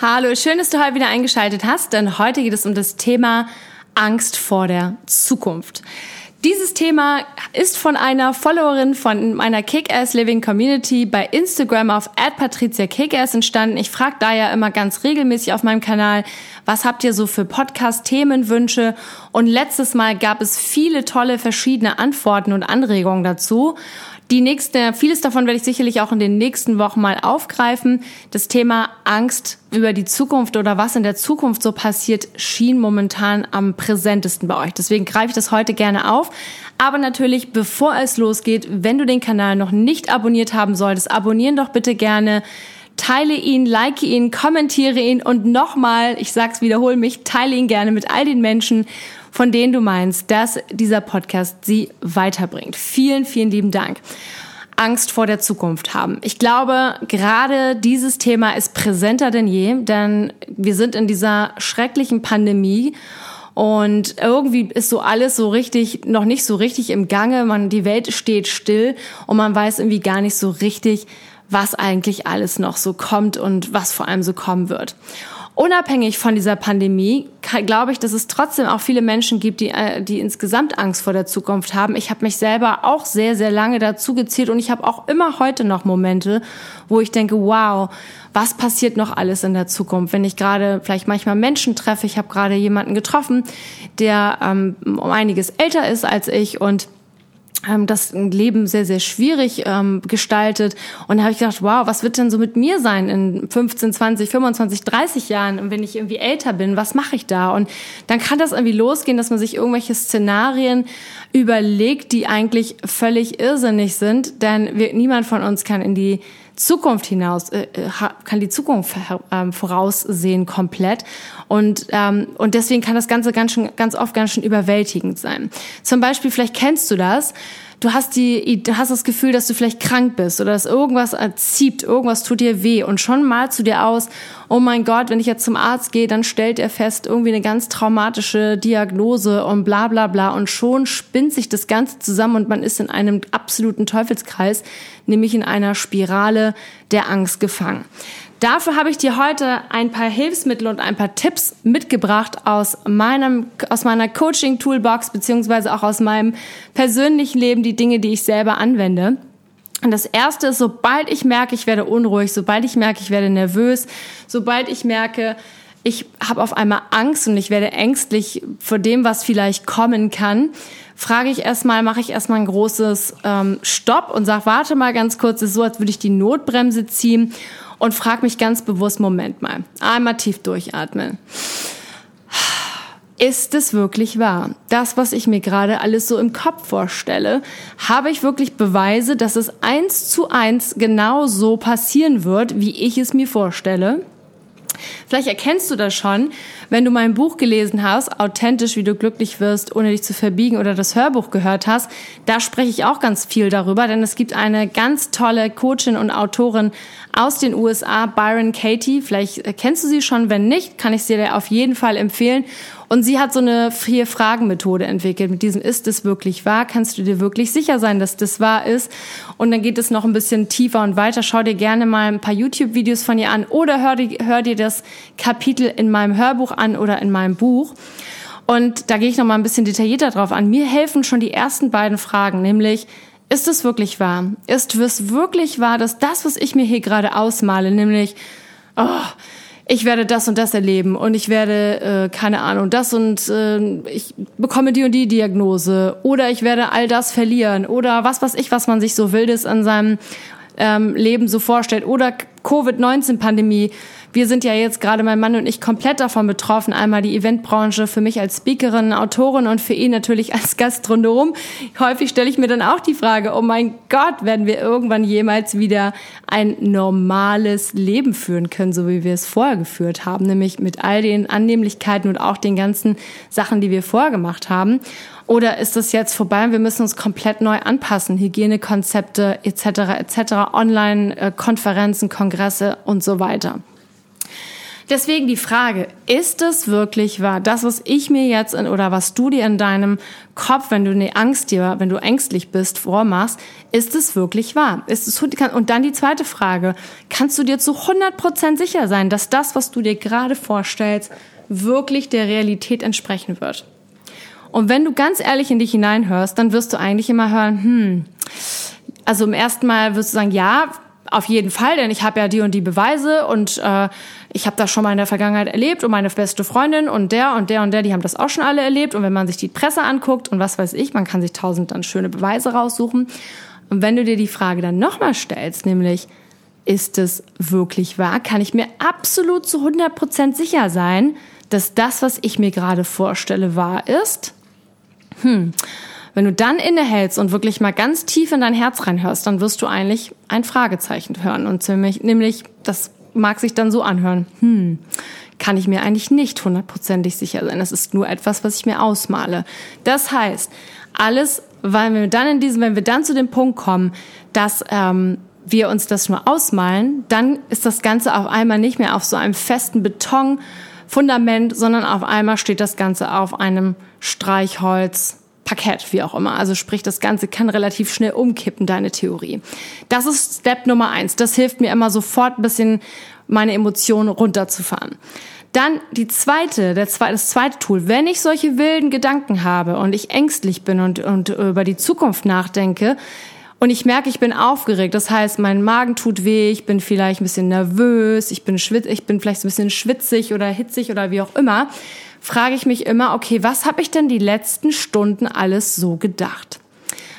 Hallo, schön, dass du heute wieder eingeschaltet hast, denn heute geht es um das Thema Angst vor der Zukunft. Dieses Thema ist von einer Followerin von meiner Kick-Ass Living Community bei Instagram auf @patricia_kickass entstanden. Ich frage da ja immer ganz regelmäßig auf meinem Kanal, was habt ihr so für Podcast-Themenwünsche? Und letztes Mal gab es viele tolle verschiedene Antworten und Anregungen dazu. Die nächste, vieles davon werde ich sicherlich auch in den nächsten Wochen mal aufgreifen. Das Thema Angst über die Zukunft oder was in der Zukunft so passiert, schien momentan am präsentesten bei euch. Deswegen greife ich das heute gerne auf. Aber natürlich, bevor es losgeht, wenn du den Kanal noch nicht abonniert haben solltest, abonnieren doch bitte gerne teile ihn, like ihn, kommentiere ihn und nochmal, ich sag's, wiederhole mich, teile ihn gerne mit all den Menschen, von denen du meinst, dass dieser Podcast sie weiterbringt. Vielen, vielen lieben Dank. Angst vor der Zukunft haben. Ich glaube, gerade dieses Thema ist präsenter denn je, denn wir sind in dieser schrecklichen Pandemie und irgendwie ist so alles so richtig, noch nicht so richtig im Gange. Man, die Welt steht still und man weiß irgendwie gar nicht so richtig, was eigentlich alles noch so kommt und was vor allem so kommen wird. Unabhängig von dieser Pandemie glaube ich, dass es trotzdem auch viele Menschen gibt, die, äh, die insgesamt Angst vor der Zukunft haben. Ich habe mich selber auch sehr, sehr lange dazu gezählt und ich habe auch immer heute noch Momente, wo ich denke, wow, was passiert noch alles in der Zukunft? Wenn ich gerade vielleicht manchmal Menschen treffe, ich habe gerade jemanden getroffen, der ähm, um einiges älter ist als ich und das Leben sehr, sehr schwierig ähm, gestaltet. Und da habe ich gedacht, wow, was wird denn so mit mir sein in 15, 20, 25, 30 Jahren, wenn ich irgendwie älter bin? Was mache ich da? Und dann kann das irgendwie losgehen, dass man sich irgendwelche Szenarien überlegt, die eigentlich völlig irrsinnig sind. Denn wir, niemand von uns kann in die Zukunft hinaus, äh, äh kann die Zukunft äh, voraussehen komplett. Und, ähm, und deswegen kann das Ganze ganz, schön, ganz oft ganz schön überwältigend sein. Zum Beispiel, vielleicht kennst du das, du hast die, du hast das Gefühl, dass du vielleicht krank bist oder dass irgendwas erzieht, irgendwas tut dir weh und schon malst du dir aus, oh mein Gott, wenn ich jetzt zum Arzt gehe, dann stellt er fest, irgendwie eine ganz traumatische Diagnose und bla bla bla und schon spinnt sich das Ganze zusammen und man ist in einem absoluten Teufelskreis, nämlich in einer Spirale der Angst gefangen. Dafür habe ich dir heute ein paar Hilfsmittel und ein paar Tipps mitgebracht aus meinem, aus meiner Coaching-Toolbox, beziehungsweise auch aus meinem persönlichen Leben, die Dinge, die ich selber anwende. Und das erste ist, sobald ich merke, ich werde unruhig, sobald ich merke, ich werde nervös, sobald ich merke, ich habe auf einmal Angst und ich werde ängstlich vor dem, was vielleicht kommen kann, frage ich erstmal, mache ich erstmal ein großes ähm, Stopp und sage, warte mal ganz kurz, es ist so, als würde ich die Notbremse ziehen und frag mich ganz bewusst, Moment mal, einmal tief durchatmen. Ist es wirklich wahr? Das, was ich mir gerade alles so im Kopf vorstelle, habe ich wirklich Beweise, dass es eins zu eins genau so passieren wird, wie ich es mir vorstelle? Vielleicht erkennst du das schon, wenn du mein Buch gelesen hast, authentisch, wie du glücklich wirst, ohne dich zu verbiegen oder das Hörbuch gehört hast. Da spreche ich auch ganz viel darüber, denn es gibt eine ganz tolle Coachin und Autorin aus den USA, Byron Katie. Vielleicht kennst du sie schon. Wenn nicht, kann ich sie dir auf jeden Fall empfehlen. Und sie hat so eine Vier-Fragen-Methode entwickelt. Mit diesem Ist es wirklich wahr? Kannst du dir wirklich sicher sein, dass das wahr ist? Und dann geht es noch ein bisschen tiefer und weiter. Schau dir gerne mal ein paar YouTube-Videos von ihr an oder hör, hör dir das Kapitel in meinem Hörbuch an oder in meinem Buch. Und da gehe ich noch mal ein bisschen detaillierter drauf an. Mir helfen schon die ersten beiden Fragen, nämlich ist es wirklich wahr? Ist es wirklich wahr, dass das, was ich mir hier gerade ausmale, nämlich oh, ich werde das und das erleben und ich werde, äh, keine Ahnung, das und äh, ich bekomme die und die Diagnose oder ich werde all das verlieren oder was weiß ich, was man sich so wildes an seinem ähm, Leben so vorstellt oder Covid-19-Pandemie. Wir sind ja jetzt gerade mein Mann und ich komplett davon betroffen. Einmal die Eventbranche für mich als Speakerin, Autorin und für ihn natürlich als Gastronom. Häufig stelle ich mir dann auch die Frage, oh mein Gott, werden wir irgendwann jemals wieder ein normales Leben führen können, so wie wir es vorher geführt haben, nämlich mit all den Annehmlichkeiten und auch den ganzen Sachen, die wir vorher gemacht haben. Oder ist es jetzt vorbei und wir müssen uns komplett neu anpassen? Hygienekonzepte etc. etc. Online-Konferenzen, Kongresse und so weiter. Deswegen die Frage, ist es wirklich wahr? Das, was ich mir jetzt in, oder was du dir in deinem Kopf, wenn du eine Angst dir, wenn du ängstlich bist, vormachst, ist es wirklich wahr? Ist es, und dann die zweite Frage, kannst du dir zu 100% sicher sein, dass das, was du dir gerade vorstellst, wirklich der Realität entsprechen wird? Und wenn du ganz ehrlich in dich hineinhörst, dann wirst du eigentlich immer hören, hm, also im ersten Mal wirst du sagen, ja, auf jeden Fall, denn ich habe ja die und die Beweise und äh, ich habe das schon mal in der Vergangenheit erlebt und meine beste Freundin und der und der und der, die haben das auch schon alle erlebt. Und wenn man sich die Presse anguckt und was weiß ich, man kann sich tausend dann schöne Beweise raussuchen. Und wenn du dir die Frage dann nochmal stellst, nämlich, ist es wirklich wahr? Kann ich mir absolut zu 100 Prozent sicher sein, dass das, was ich mir gerade vorstelle, wahr ist? Hm. Wenn du dann innehältst und wirklich mal ganz tief in dein Herz reinhörst, dann wirst du eigentlich ein Fragezeichen hören. Und ziemlich, nämlich, das mag sich dann so anhören. Hm, kann ich mir eigentlich nicht hundertprozentig sicher sein. Das ist nur etwas, was ich mir ausmale. Das heißt, alles, weil wir dann in diesem, wenn wir dann zu dem Punkt kommen, dass ähm, wir uns das nur ausmalen, dann ist das Ganze auf einmal nicht mehr auf so einem festen Betonfundament, sondern auf einmal steht das Ganze auf einem Streichholz, Parkett, wie auch immer. Also sprich, das Ganze kann relativ schnell umkippen, deine Theorie. Das ist Step Nummer eins. Das hilft mir immer sofort ein bisschen meine Emotionen runterzufahren. Dann die zweite, der zweite, das zweite Tool. Wenn ich solche wilden Gedanken habe und ich ängstlich bin und, und über die Zukunft nachdenke, und ich merke, ich bin aufgeregt. Das heißt, mein Magen tut weh, ich bin vielleicht ein bisschen nervös, ich bin schwitz, ich bin vielleicht ein bisschen schwitzig oder hitzig oder wie auch immer frage ich mich immer, okay, was habe ich denn die letzten Stunden alles so gedacht?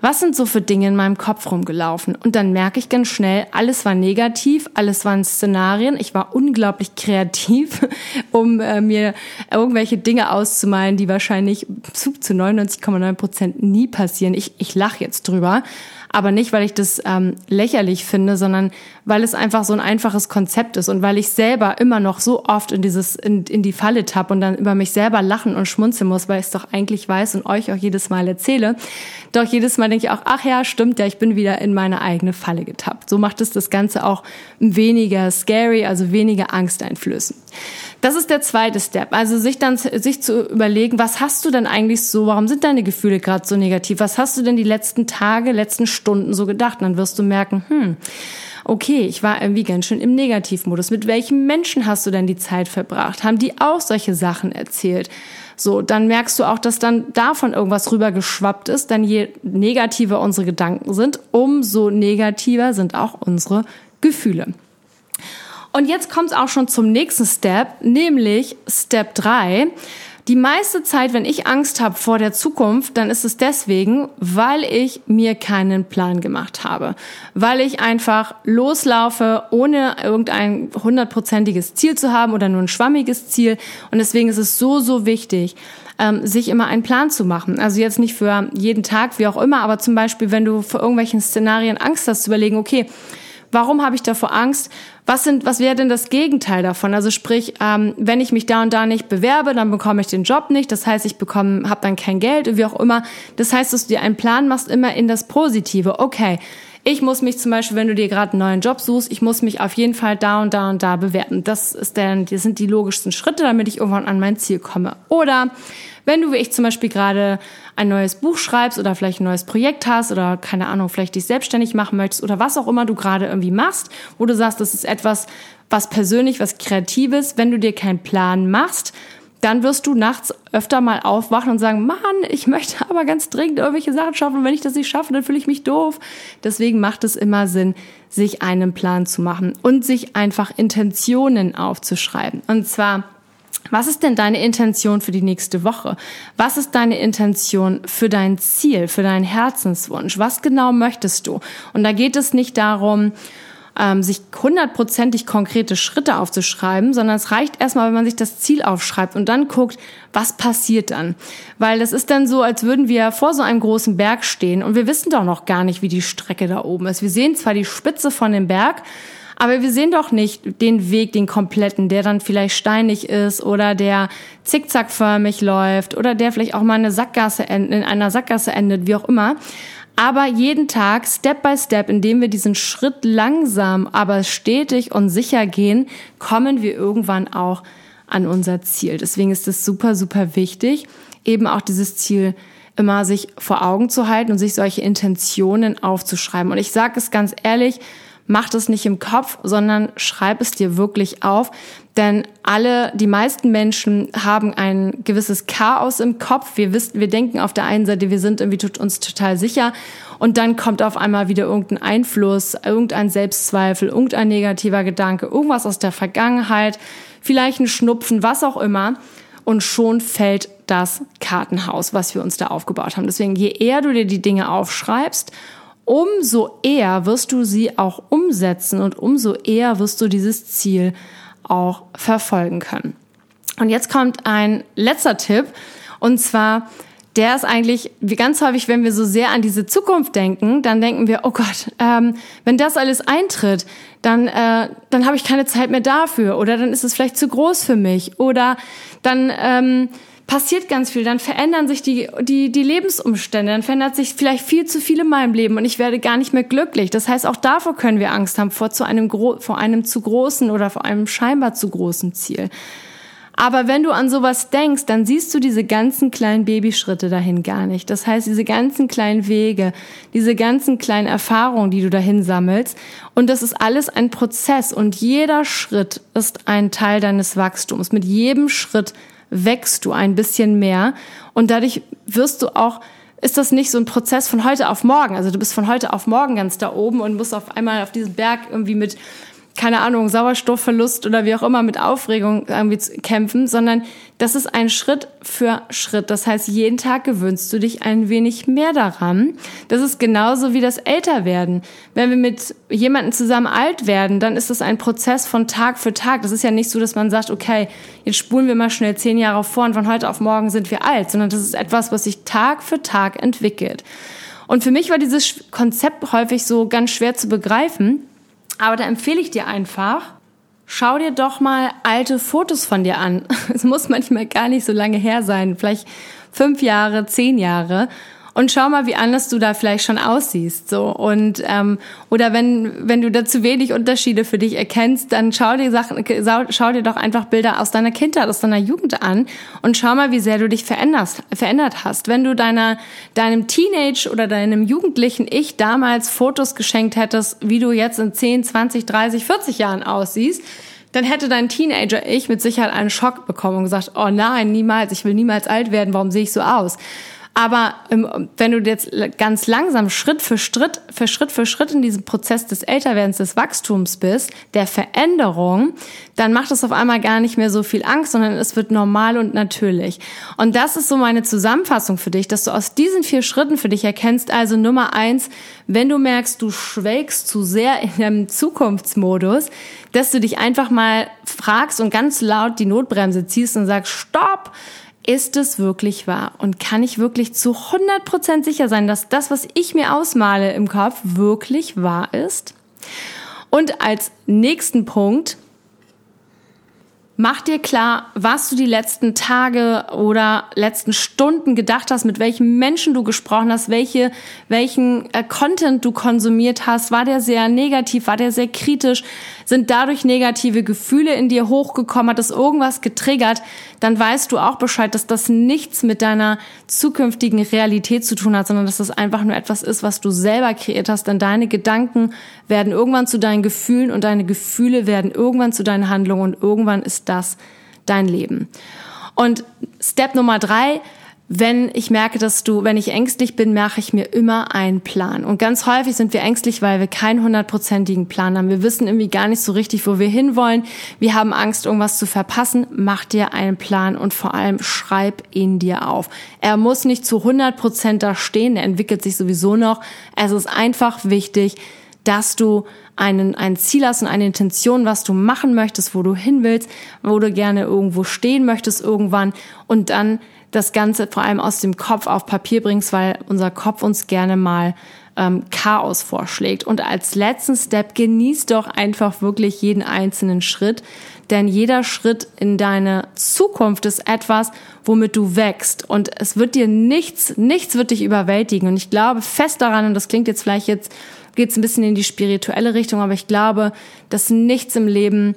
Was sind so für Dinge in meinem Kopf rumgelaufen? Und dann merke ich ganz schnell, alles war negativ, alles waren Szenarien. Ich war unglaublich kreativ, um äh, mir irgendwelche Dinge auszumalen, die wahrscheinlich zu 99,9 Prozent nie passieren. Ich, ich lache jetzt drüber aber nicht, weil ich das ähm, lächerlich finde, sondern weil es einfach so ein einfaches Konzept ist und weil ich selber immer noch so oft in dieses in, in die Falle tapp und dann über mich selber lachen und schmunzeln muss, weil ich es doch eigentlich weiß und euch auch jedes Mal erzähle. Doch jedes Mal denke ich auch, ach ja, stimmt ja, ich bin wieder in meine eigene Falle getappt. So macht es das Ganze auch weniger scary, also weniger angsteinflößend. Das ist der zweite Step. Also sich dann sich zu überlegen, was hast du denn eigentlich so, warum sind deine Gefühle gerade so negativ? Was hast du denn die letzten Tage, letzten Stunden so gedacht? Dann wirst du merken, hm, okay, ich war irgendwie ganz schön im Negativmodus. Mit welchen Menschen hast du denn die Zeit verbracht? Haben die auch solche Sachen erzählt? So, dann merkst du auch, dass dann davon irgendwas rübergeschwappt ist. Denn je negativer unsere Gedanken sind, umso negativer sind auch unsere Gefühle. Und jetzt kommt es auch schon zum nächsten Step, nämlich Step 3. Die meiste Zeit, wenn ich Angst habe vor der Zukunft, dann ist es deswegen, weil ich mir keinen Plan gemacht habe. Weil ich einfach loslaufe, ohne irgendein hundertprozentiges Ziel zu haben oder nur ein schwammiges Ziel. Und deswegen ist es so, so wichtig, ähm, sich immer einen Plan zu machen. Also jetzt nicht für jeden Tag, wie auch immer, aber zum Beispiel, wenn du vor irgendwelchen Szenarien Angst hast, zu überlegen, okay, Warum habe ich davor Angst? Was sind, was wäre denn das Gegenteil davon? Also sprich, ähm, wenn ich mich da und da nicht bewerbe, dann bekomme ich den Job nicht. Das heißt, ich bekomme, habe dann kein Geld, wie auch immer. Das heißt, dass du dir einen Plan machst immer in das Positive. Okay, ich muss mich zum Beispiel, wenn du dir gerade einen neuen Job suchst, ich muss mich auf jeden Fall da und da und da bewerben. Das ist dann, das sind die logischsten Schritte, damit ich irgendwann an mein Ziel komme. Oder wenn du wie ich zum Beispiel gerade ein neues Buch schreibst oder vielleicht ein neues Projekt hast oder keine Ahnung, vielleicht dich selbstständig machen möchtest oder was auch immer du gerade irgendwie machst, wo du sagst, das ist etwas, was persönlich, was Kreatives, wenn du dir keinen Plan machst, dann wirst du nachts öfter mal aufwachen und sagen, Mann, ich möchte aber ganz dringend irgendwelche Sachen schaffen und wenn ich das nicht schaffe, dann fühle ich mich doof. Deswegen macht es immer Sinn, sich einen Plan zu machen und sich einfach Intentionen aufzuschreiben. Und zwar was ist denn deine Intention für die nächste Woche? Was ist deine Intention für dein Ziel, für deinen Herzenswunsch? Was genau möchtest du? Und da geht es nicht darum, ähm, sich hundertprozentig konkrete Schritte aufzuschreiben, sondern es reicht erstmal, wenn man sich das Ziel aufschreibt und dann guckt, was passiert dann. Weil das ist dann so, als würden wir vor so einem großen Berg stehen und wir wissen doch noch gar nicht, wie die Strecke da oben ist. Wir sehen zwar die Spitze von dem Berg, aber wir sehen doch nicht den Weg, den kompletten, der dann vielleicht steinig ist oder der zickzackförmig läuft oder der vielleicht auch mal eine Sackgasse in einer Sackgasse endet, wie auch immer. Aber jeden Tag, Step by Step, indem wir diesen Schritt langsam, aber stetig und sicher gehen, kommen wir irgendwann auch an unser Ziel. Deswegen ist es super, super wichtig, eben auch dieses Ziel immer sich vor Augen zu halten und sich solche Intentionen aufzuschreiben. Und ich sage es ganz ehrlich, mach das nicht im Kopf, sondern schreib es dir wirklich auf. Denn alle, die meisten Menschen haben ein gewisses Chaos im Kopf. Wir wissen, wir denken auf der einen Seite, wir sind irgendwie uns total sicher. Und dann kommt auf einmal wieder irgendein Einfluss, irgendein Selbstzweifel, irgendein negativer Gedanke, irgendwas aus der Vergangenheit, vielleicht ein Schnupfen, was auch immer. Und schon fällt das Kartenhaus, was wir uns da aufgebaut haben. Deswegen, je eher du dir die Dinge aufschreibst, umso eher wirst du sie auch umsetzen und umso eher wirst du dieses Ziel auch verfolgen können. Und jetzt kommt ein letzter Tipp und zwar der ist eigentlich, wie ganz häufig, wenn wir so sehr an diese Zukunft denken, dann denken wir, oh Gott, ähm, wenn das alles eintritt, dann, äh, dann habe ich keine Zeit mehr dafür oder dann ist es vielleicht zu groß für mich oder dann ähm, passiert ganz viel, dann verändern sich die, die, die Lebensumstände, dann verändert sich vielleicht viel zu viel in meinem Leben und ich werde gar nicht mehr glücklich. Das heißt, auch davor können wir Angst haben, vor, zu einem, vor einem zu großen oder vor einem scheinbar zu großen Ziel. Aber wenn du an sowas denkst, dann siehst du diese ganzen kleinen Babyschritte dahin gar nicht. Das heißt, diese ganzen kleinen Wege, diese ganzen kleinen Erfahrungen, die du dahin sammelst. Und das ist alles ein Prozess und jeder Schritt ist ein Teil deines Wachstums. Mit jedem Schritt wächst du ein bisschen mehr und dadurch wirst du auch ist das nicht so ein Prozess von heute auf morgen. Also du bist von heute auf morgen ganz da oben und musst auf einmal auf diesem Berg irgendwie mit keine Ahnung, Sauerstoffverlust oder wie auch immer mit Aufregung irgendwie kämpfen, sondern das ist ein Schritt für Schritt. Das heißt, jeden Tag gewöhnst du dich ein wenig mehr daran. Das ist genauso wie das Älterwerden. Wenn wir mit jemandem zusammen alt werden, dann ist das ein Prozess von Tag für Tag. Das ist ja nicht so, dass man sagt, okay, jetzt spulen wir mal schnell zehn Jahre vor und von heute auf morgen sind wir alt, sondern das ist etwas, was sich Tag für Tag entwickelt. Und für mich war dieses Konzept häufig so ganz schwer zu begreifen, aber da empfehle ich dir einfach, schau dir doch mal alte Fotos von dir an. Es muss manchmal gar nicht so lange her sein, vielleicht fünf Jahre, zehn Jahre und schau mal, wie anders du da vielleicht schon aussiehst. So und ähm, oder wenn wenn du da zu wenig Unterschiede für dich erkennst, dann schau dir Sachen, schau dir doch einfach Bilder aus deiner Kindheit, aus deiner Jugend an und schau mal, wie sehr du dich veränderst, verändert hast. Wenn du deiner deinem Teenage oder deinem jugendlichen Ich damals Fotos geschenkt hättest, wie du jetzt in 10, 20, 30, 40 Jahren aussiehst, dann hätte dein Teenager-Ich mit Sicherheit einen Schock bekommen und gesagt, oh nein, niemals, ich will niemals alt werden, warum sehe ich so aus? Aber ähm, wenn du jetzt ganz langsam Schritt für Schritt für Schritt für Schritt in diesem Prozess des Älterwerdens, des Wachstums bist, der Veränderung, dann macht es auf einmal gar nicht mehr so viel Angst, sondern es wird normal und natürlich. Und das ist so meine Zusammenfassung für dich, dass du aus diesen vier Schritten für dich erkennst. Also Nummer eins, wenn du merkst, du schwelgst zu sehr in einem Zukunftsmodus, dass du dich einfach mal fragst und ganz laut die Notbremse ziehst und sagst, stopp! Ist es wirklich wahr? Und kann ich wirklich zu 100% sicher sein, dass das, was ich mir ausmale im Kopf, wirklich wahr ist? Und als nächsten Punkt, Mach dir klar, was du die letzten Tage oder letzten Stunden gedacht hast, mit welchen Menschen du gesprochen hast, welche, welchen äh, Content du konsumiert hast. War der sehr negativ? War der sehr kritisch? Sind dadurch negative Gefühle in dir hochgekommen? Hat das irgendwas getriggert? Dann weißt du auch Bescheid, dass das nichts mit deiner zukünftigen Realität zu tun hat, sondern dass das einfach nur etwas ist, was du selber kreiert hast. Denn deine Gedanken werden irgendwann zu deinen Gefühlen und deine Gefühle werden irgendwann zu deinen Handlungen und irgendwann ist das dein Leben. Und Step Nummer drei, wenn ich merke, dass du, wenn ich ängstlich bin, mache ich mir immer einen Plan. Und ganz häufig sind wir ängstlich, weil wir keinen hundertprozentigen Plan haben. Wir wissen irgendwie gar nicht so richtig, wo wir hinwollen. Wir haben Angst, irgendwas zu verpassen. Mach dir einen Plan und vor allem schreib ihn dir auf. Er muss nicht zu 100 Prozent da stehen. Er entwickelt sich sowieso noch. Es ist einfach wichtig, dass du einen, ein Ziel hast und eine Intention, was du machen möchtest, wo du hin willst, wo du gerne irgendwo stehen möchtest irgendwann und dann das Ganze vor allem aus dem Kopf auf Papier bringst, weil unser Kopf uns gerne mal ähm, Chaos vorschlägt. Und als letzten Step genieß doch einfach wirklich jeden einzelnen Schritt, denn jeder Schritt in deine Zukunft ist etwas, womit du wächst und es wird dir nichts, nichts wird dich überwältigen. Und ich glaube fest daran, und das klingt jetzt vielleicht jetzt, geht's ein bisschen in die spirituelle Richtung, aber ich glaube, dass nichts im Leben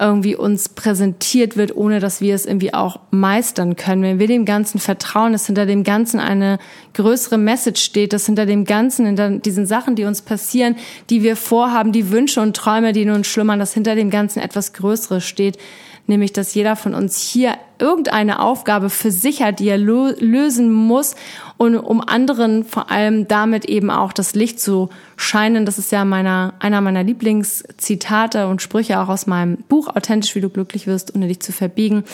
irgendwie uns präsentiert wird, ohne dass wir es irgendwie auch meistern können. Wenn wir dem Ganzen vertrauen, dass hinter dem Ganzen eine größere Message steht, dass hinter dem Ganzen, hinter diesen Sachen, die uns passieren, die wir vorhaben, die Wünsche und Träume, die in uns schlummern, dass hinter dem Ganzen etwas Größeres steht, nämlich dass jeder von uns hier irgendeine Aufgabe für sich hat, die er lösen muss und um anderen vor allem damit eben auch das Licht zu scheinen. Das ist ja meiner, einer meiner Lieblingszitate und Sprüche auch aus meinem Buch Authentisch, wie du glücklich wirst, ohne dich zu verbiegen.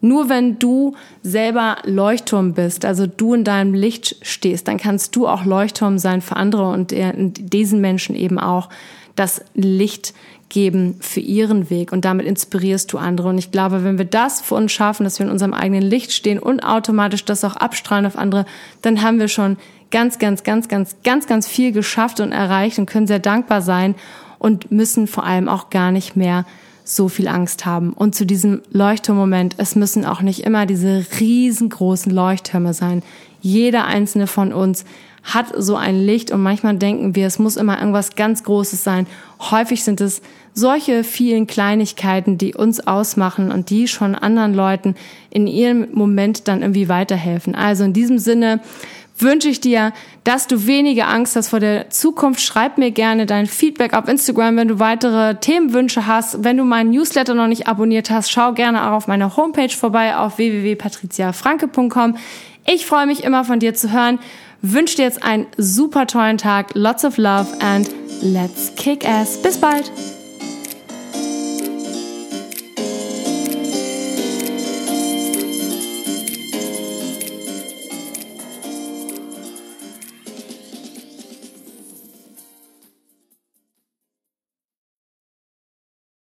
Nur wenn du selber Leuchtturm bist, also du in deinem Licht stehst, dann kannst du auch Leuchtturm sein für andere und diesen Menschen eben auch das Licht geben für ihren Weg und damit inspirierst du andere. Und ich glaube, wenn wir das für uns schaffen, dass wir in unserem eigenen Licht stehen und automatisch das auch abstrahlen auf andere, dann haben wir schon ganz, ganz, ganz, ganz, ganz, ganz viel geschafft und erreicht und können sehr dankbar sein und müssen vor allem auch gar nicht mehr so viel Angst haben. Und zu diesem Leuchtturmmoment, es müssen auch nicht immer diese riesengroßen Leuchttürme sein. Jeder einzelne von uns hat so ein Licht und manchmal denken wir, es muss immer irgendwas ganz Großes sein. Häufig sind es solche vielen Kleinigkeiten, die uns ausmachen und die schon anderen Leuten in ihrem Moment dann irgendwie weiterhelfen. Also in diesem Sinne wünsche ich dir, dass du weniger Angst hast vor der Zukunft. Schreib mir gerne dein Feedback auf Instagram, wenn du weitere Themenwünsche hast. Wenn du meinen Newsletter noch nicht abonniert hast, schau gerne auch auf meiner Homepage vorbei auf www.patriziafranke.com. Ich freue mich immer von dir zu hören. Wünsche dir jetzt einen super tollen Tag. Lots of love and let's kick ass. Bis bald.